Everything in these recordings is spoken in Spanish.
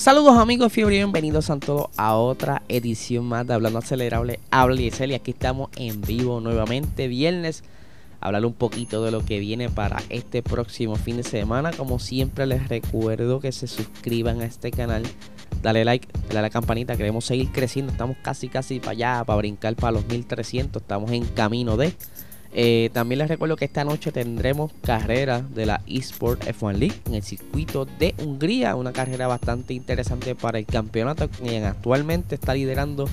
Saludos amigos fiebre y bienvenidos a todos a otra edición más de Hablando Acelerable. Habla y aquí estamos en vivo nuevamente, viernes. Hablar un poquito de lo que viene para este próximo fin de semana. Como siempre les recuerdo que se suscriban a este canal. Dale like, dale a la campanita, queremos seguir creciendo. Estamos casi casi para allá, para brincar para los 1300. Estamos en camino de... Eh, también les recuerdo que esta noche tendremos carrera de la eSport F1 League en el circuito de Hungría, una carrera bastante interesante para el campeonato, quien actualmente está liderando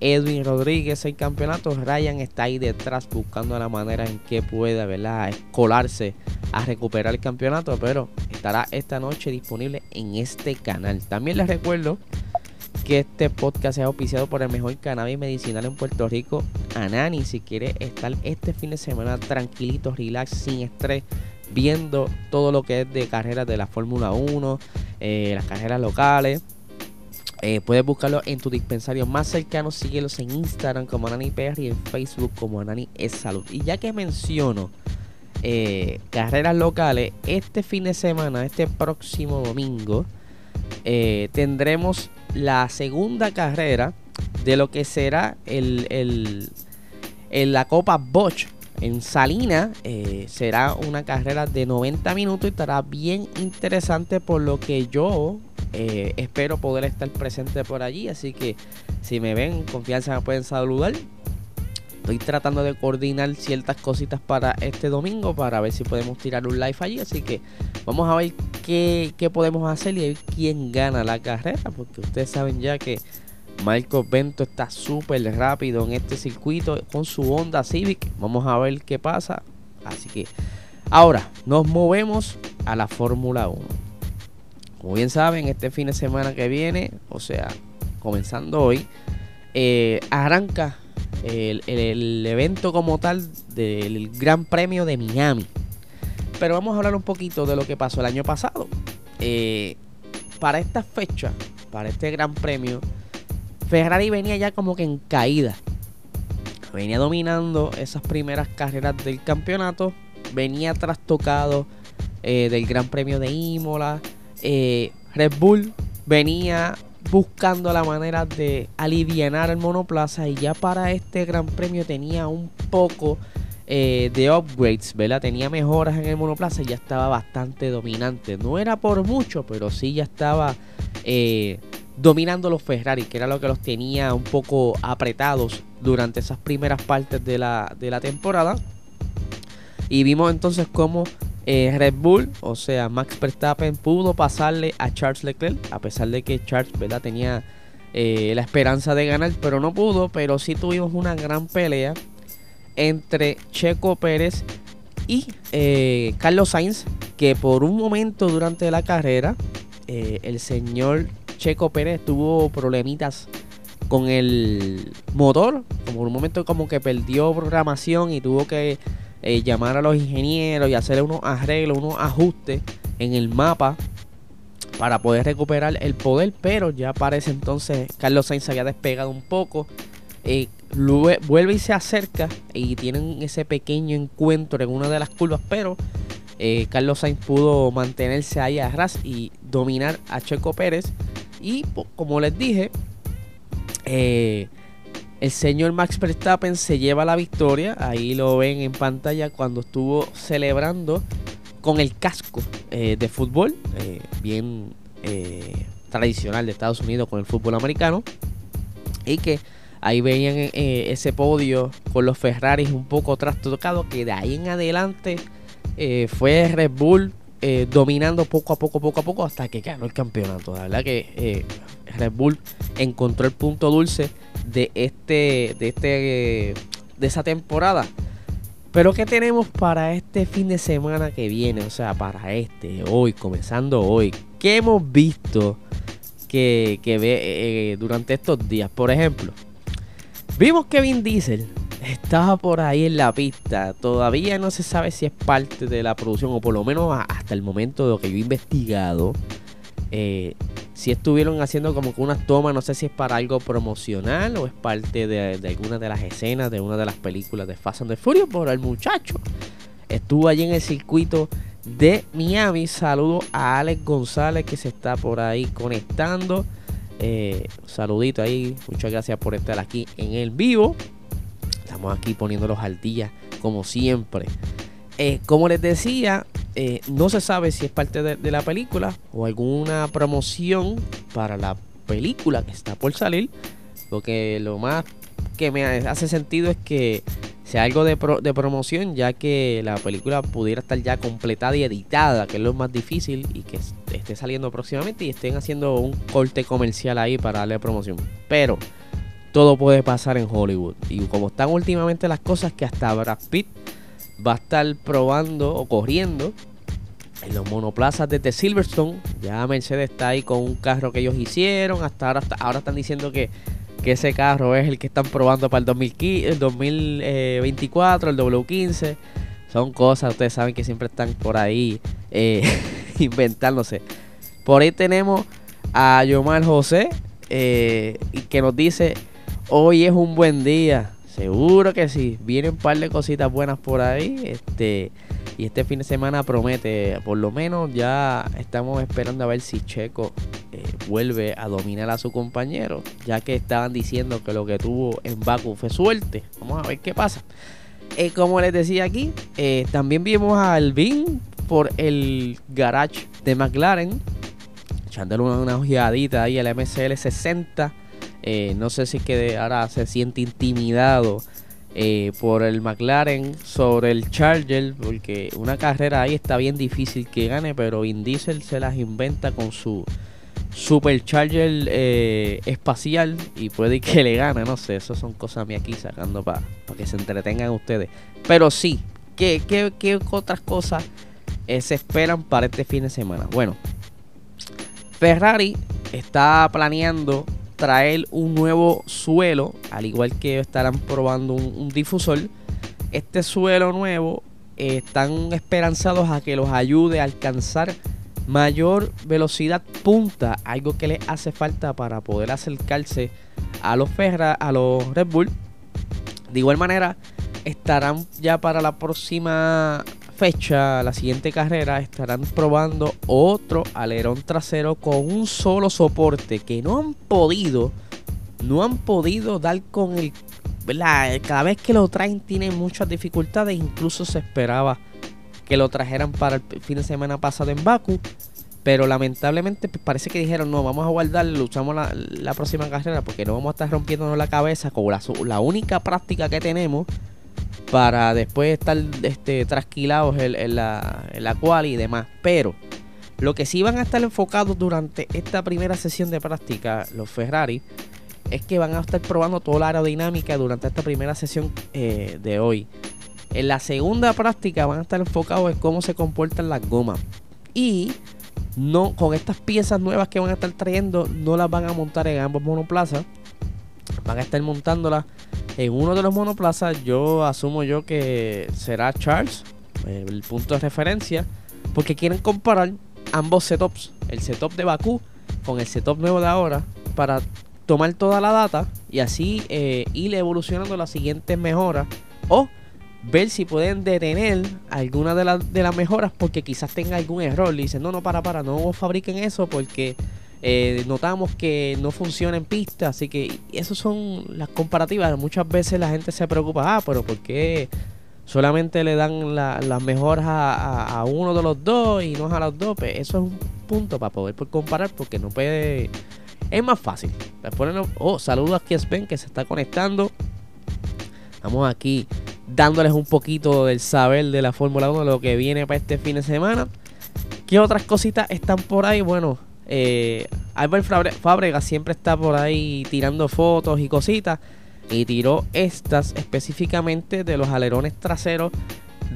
Edwin Rodríguez el campeonato. Ryan está ahí detrás buscando la manera en que pueda ¿verdad? colarse a recuperar el campeonato, pero estará esta noche disponible en este canal. También les recuerdo que este podcast sea auspiciado por el mejor cannabis medicinal en Puerto Rico, Anani. Si quiere estar este fin de semana tranquilito, relax, sin estrés, viendo todo lo que es de carreras de la Fórmula 1, eh, las carreras locales. Eh, puedes buscarlo en tu dispensario más cercano. Síguelos en Instagram como Anani PR y en Facebook como Anani es Salud. Y ya que menciono eh, carreras locales, este fin de semana, este próximo domingo, tendremos la segunda carrera de lo que será el, el, la Copa Bosch en Salina. Eh, será una carrera de 90 minutos y estará bien interesante por lo que yo eh, espero poder estar presente por allí. Así que si me ven, confianza me pueden saludar. Estoy tratando de coordinar ciertas cositas para este domingo para ver si podemos tirar un live allí. Así que vamos a ver qué, podemos hacer y ver quién gana la carrera. Porque ustedes saben ya que Marcos Bento está súper rápido en este circuito con su Honda Civic. Vamos a ver qué pasa. Así que ahora nos movemos a la Fórmula 1. Como bien saben, este fin de semana que viene, o sea, comenzando hoy, eh, arranca el, evento como tal del Gran Premio de Miami. Pero vamos a hablar un poquito de lo que pasó el año pasado. Eh, para esta fecha, para este Gran Premio, Ferrari venía ya como que en caída. Venía dominando esas primeras carreras del campeonato. Venía trastocado eh, del Gran Premio de Imola. Eh, Red Bull venía buscando la manera de aliviar el monoplaza y ya para este gran premio tenía un poco eh, de upgrades. Tenía mejoras en el monoplaza y ya estaba bastante dominante. No era por mucho, pero sí ya estaba eh, dominando los Ferrari, que era lo que los tenía un poco apretados durante esas primeras partes de la, de la temporada. Y vimos entonces cómo eh, Red Bull, o sea, Max Verstappen pudo pasarle a Charles Leclerc, a pesar de que Charles ¿verdad? tenía eh, la esperanza de ganar, pero no pudo. Pero sí tuvimos una gran pelea entre Checo Pérez y eh, Carlos Sainz, que por un momento durante la carrera, el señor Checo Pérez tuvo problemitas con el motor, como por un momento como que perdió programación y tuvo que eh, llamar a los ingenieros y hacer unos arreglos, unos ajustes en el mapa para poder recuperar el poder, pero ya parece entonces Carlos Sainz había despegado un poco. Eh, vuelve y se acerca y tienen ese pequeño encuentro en una de las curvas, pero eh, Carlos Sainz pudo mantenerse ahí atrás y dominar a Checo Pérez. Y como les dije, el señor Max Verstappen se lleva la victoria. Ahí lo ven en pantalla cuando estuvo celebrando con el casco eh, de fútbol, eh, bien eh, tradicional de Estados Unidos con el fútbol americano. Y que ahí veían ese podio con los Ferraris un poco trastocado. Que de ahí en adelante fue Red Bull dominando poco a poco, poco a poco, hasta que ganó el campeonato. La verdad que Red Bull encontró el punto dulce de este de este de esa temporada. Pero ¿qué tenemos para este fin de semana que viene? O sea, para este, hoy, comenzando hoy. ¿Qué hemos visto que, que ve, eh, durante estos días? Por ejemplo, vimos que Vin Diesel estaba por ahí en la pista. Todavía no se sabe si es parte de la producción o por lo menos hasta el momento de lo que yo he investigado. Eh, si estuvieron haciendo como que unas tomas, no sé si es para algo promocional o es parte de, alguna de las escenas de una de las películas de Fast and the Furious, por el muchacho estuvo allí en el circuito de Miami. Saludo a Alex González que se está por ahí conectando. Eh, saludito ahí, muchas gracias por estar aquí en el vivo. Estamos aquí poniéndolos al día como siempre. Eh, como les decía, eh, no se sabe si es parte de, la película o alguna promoción para la película que está por salir. Lo que lo más que me hace sentido es que sea algo de, de promoción, ya que la película pudiera estar ya completada y editada, que es lo más difícil, y que esté saliendo próximamente y estén haciendo un corte comercial ahí para darle promoción. Pero todo puede pasar en Hollywood. Y como están últimamente las cosas que hasta Brad Pitt va a estar probando o corriendo en los monoplazas de Silverstone. Ya Mercedes está ahí con un carro que ellos hicieron. Hasta ahora, ahora están diciendo que, ese carro es el que están probando para el, 2024, el W15. Son cosas, ustedes saben que siempre están por ahí eh, inventándose. Por ahí tenemos a Yomar José, eh, que nos dice, hoy es un buen día. Seguro que sí. Vienen un par de cositas buenas por ahí. Este. Y este fin de semana promete. Por lo menos ya estamos esperando a ver si Checo eh, vuelve a dominar a su compañero. Ya que estaban diciendo que lo que tuvo en Baku fue suerte. Vamos a ver qué pasa. Eh, como les decía aquí, eh, también vimos a Alvin por el garage de McLaren. Echándole una, una ojeadita ahí al MCL 60 eh, no sé si que ahora se siente intimidado eh, por el McLaren sobre el Charger, porque una carrera ahí está bien difícil que gane, pero Vin Diesel se las inventa con su Supercharger eh, espacial y puede que le gane, no sé, eso son cosas mías aquí sacando para que se entretengan ustedes. Pero sí, ¿qué, qué otras cosas se esperan para este fin de semana? Bueno, Ferrari está planeando traer un nuevo suelo, al igual que estarán probando un, difusor. Este suelo nuevo eh, están esperanzados a que los ayude a alcanzar mayor velocidad punta, algo que les hace falta para poder acercarse a los Ferra, a los Red Bull. De igual manera, estarán ya para la próxima fecha, la siguiente carrera, estarán probando otro alerón trasero con un solo soporte que no han podido, no han podido dar con el... Cada vez que lo traen tienen muchas dificultades, incluso se esperaba que lo trajeran para el fin de semana pasado en Baku. Pero lamentablemente pues, parece que dijeron, no, vamos a guardarlo, luchamos la, la próxima carrera porque no vamos a estar rompiéndonos la cabeza con la, la única práctica que tenemos para después estar este, trasquilados en, la, en la cual y demás. Pero lo que sí van a estar enfocados durante esta primera sesión de práctica, los Ferrari, es que van a estar probando toda la aerodinámica durante esta primera sesión eh, de hoy. En la segunda práctica van a estar enfocados en cómo se comportan las gomas. Y no con estas piezas nuevas que van a estar trayendo, no las van a montar en ambos monoplazas. Van a estar montándolas en uno de los monoplazas yo asumo yo que será Charles, eh, el punto de referencia, porque quieren comparar ambos setups, el setup de Bakú con el setup nuevo de ahora, para tomar toda la data y así eh, ir evolucionando las siguientes mejoras o ver si pueden detener alguna de, las de las mejoras porque quizás tenga algún error. Y dicen, no, no, para, para, no fabriquen eso porque eh, notamos que no funciona en pista, así que esas son las comparativas. Muchas veces la gente se preocupa, ah, pero ¿por qué solamente le dan las mejoras a, uno de los dos y no a los dos? Pues eso es un punto para poder comparar porque no puede... Es más fácil. Oh, saludos a Sven que se está conectando. Estamos aquí dándoles un poquito del saber de la Fórmula 1, de lo que viene para este fin de semana. ¿Qué otras cositas están por ahí? Bueno, eh, Albert Fábrega siempre está por ahí tirando fotos y cositas. y tiró estas específicamente de los alerones traseros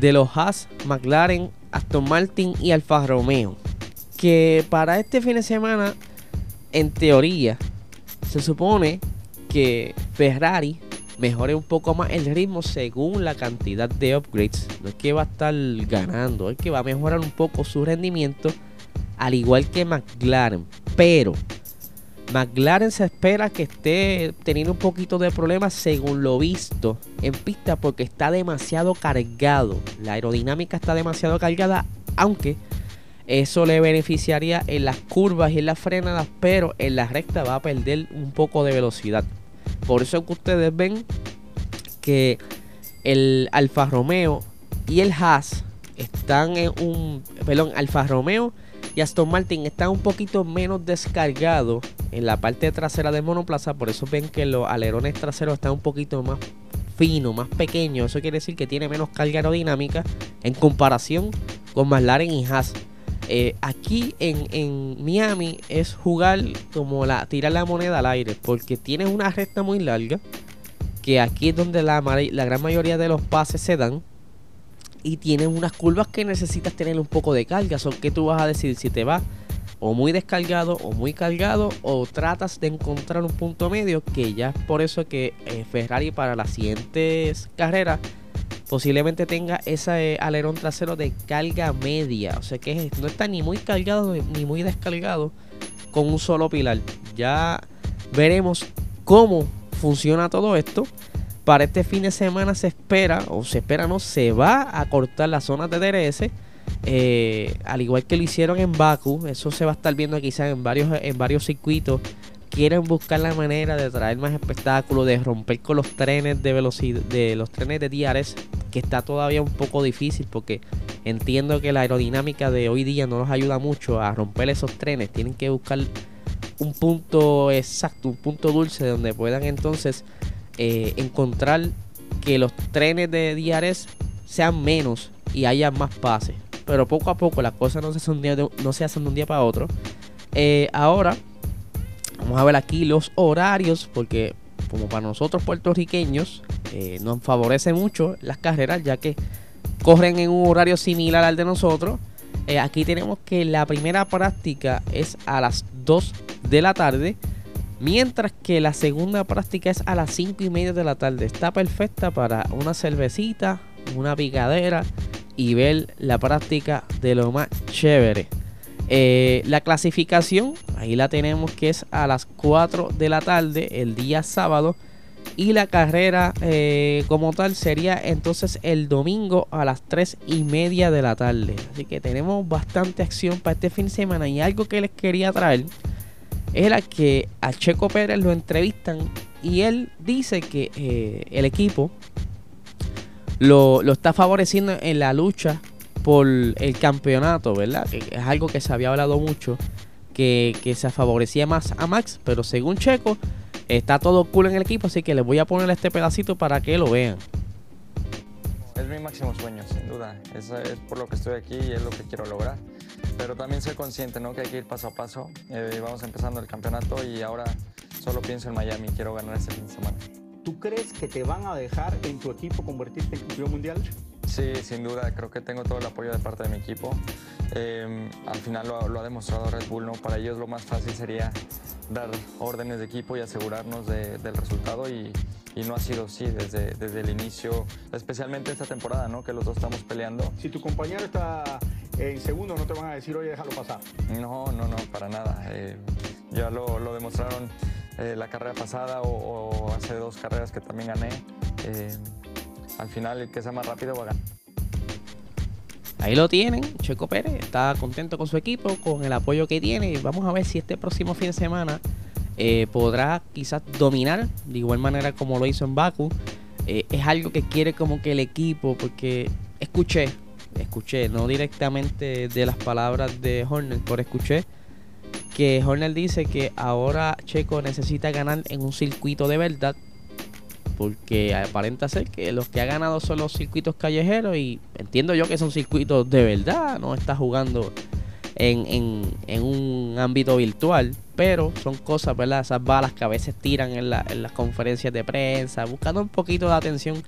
de los Haas, McLaren, Aston Martin y Alfa Romeo. Que para este fin de semana, en teoría, se supone que Ferrari mejore un poco más el ritmo según la cantidad de upgrades. No es que va a estar ganando, es que va a mejorar un poco su rendimiento, al igual que McLaren. Pero McLaren se espera que esté teniendo un poquito de problemas según lo visto en pista porque está demasiado cargado. La aerodinámica está demasiado cargada, aunque eso le beneficiaría en las curvas y en las frenadas, pero en la recta va a perder un poco de velocidad. Por eso es que ustedes ven que el Alfa Romeo y el Haas están en un. Perdón, Alfa Romeo Aston Martin están un poquito menos descargados en la parte trasera del monoplaza. Por eso ven que los alerones traseros están un poquito más finos, más pequeños. Eso quiere decir que tiene menos carga aerodinámica en comparación con McLaren y Haas. Eh, aquí en, Miami es jugar como la tirar la moneda al aire porque tienes una recta muy larga que aquí es donde la, la gran mayoría de los pases se dan y tienes unas curvas que necesitas tener un poco de carga. Son que tú vas a decidir si te vas o muy descargado o muy cargado o tratas de encontrar un punto medio que ya es por eso que eh, Ferrari para las siguientes carreras posiblemente tenga ese alerón trasero de carga media. O sea que no está ni muy cargado ni muy descargado con un solo pilar. Ya veremos cómo funciona todo esto. Para este fin de semana se espera, o se espera no, se va a cortar las zonas de DRS. Eh, al igual que lo hicieron en Baku, eso se va a estar viendo quizás en varios, en varios circuitos quieren buscar la manera de traer más espectáculos, de romper con los trenes de velocidad, de los trenes de DRS, que está todavía un poco difícil porque entiendo que la aerodinámica de hoy día no nos ayuda mucho a romper esos trenes. Tienen que buscar un punto exacto, un punto dulce donde puedan entonces eh, encontrar que los trenes de DRS sean menos y haya más pases. Pero poco a poco las cosas no se hacen de, no se hacen un día para otro. Eh, ahora Vamos a ver aquí los horarios, porque como para nosotros puertorriqueños eh, nos favorece mucho las carreras, ya que corren en un horario similar al de nosotros. Aquí tenemos que la primera práctica es a las 2 de la tarde, mientras que la segunda práctica es a las 5 y media de la tarde. Está perfecta para una cervecita, una picadera y ver la práctica de lo más chévere. Eh, la clasificación, ahí la tenemos que es a las 4 de la tarde el día sábado. Y la carrera eh, como tal sería entonces el domingo a las 3 y media de la tarde. Así que tenemos bastante acción para este fin de semana. Y algo que les quería traer era que a Checo Pérez lo entrevistan y él dice que eh, el equipo lo, lo, está favoreciendo en la lucha por el campeonato, ¿verdad? Que es algo que se había hablado mucho, que, se favorecía más a Max, pero según Checo, está todo cool en el equipo, así que les voy a poner este pedacito para que lo vean. Es mi máximo sueño, sin duda. Es, es por lo que estoy aquí y es lo que quiero lograr. Pero también soy consciente ¿no? que hay que ir paso a paso. Eh, vamos empezando el campeonato y ahora solo pienso en Miami. Quiero ganar este fin de semana. ¿Tú crees que te van a dejar en tu equipo convertirte en campeón mundial? Sí, sin duda, creo que tengo todo el apoyo de parte de mi equipo. Em, al final lo, ha demostrado Red Bull, ¿no? Para ellos lo más fácil sería dar órdenes de equipo y asegurarnos del resultado y, no ha sido así desde, desde el inicio, especialmente esta temporada, ¿no? Que los dos estamos peleando. Si tu compañero está en segundo, no te van a decir, oye, déjalo pasar. No, no, no, para nada. Eh, ya lo, demostraron eh, la carrera pasada o, hace dos carreras que también gané. Eh, al final el que sea más rápido va a ganar. Ahí lo tienen, Checo Pérez está contento con su equipo, con el apoyo que tiene. Vamos a ver si este próximo fin de semana eh, podrá quizás dominar de igual manera como lo hizo en Baku. Eh, es algo que quiere como que el equipo, porque escuché, escuché, no directamente de las palabras de Horner, pero escuché que Horner dice que ahora Checo necesita ganar en un circuito de verdad porque aparenta ser que los que ha ganado son los circuitos callejeros y entiendo yo que son circuitos de verdad, no está jugando en, en, un ámbito virtual, pero son cosas, ¿verdad? Esas balas que a veces tiran en, las conferencias de prensa, buscando un poquito de atención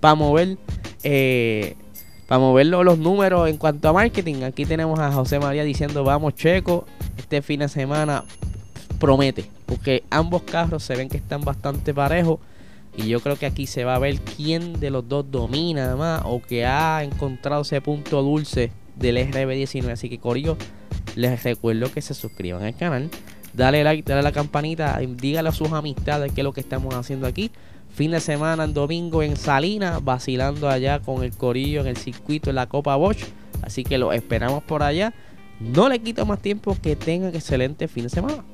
para mover, eh, para mover los números en cuanto a marketing. Aquí tenemos a José María diciendo, vamos Checo, este fin de semana promete, porque ambos carros se ven que están bastante parejos. Y yo creo que aquí se va a ver quién de los dos domina más o que ha encontrado ese punto dulce del RB19. Así que Corillo, les recuerdo que se suscriban al canal. Dale like, dale a la campanita, dígale a sus amistades qué es lo que estamos haciendo aquí. Fin de semana, en domingo en Salinas, vacilando allá con el Corillo en el circuito en la Copa Bosch. Así que lo esperamos por allá. No le quito más tiempo, que tengan excelente fin de semana.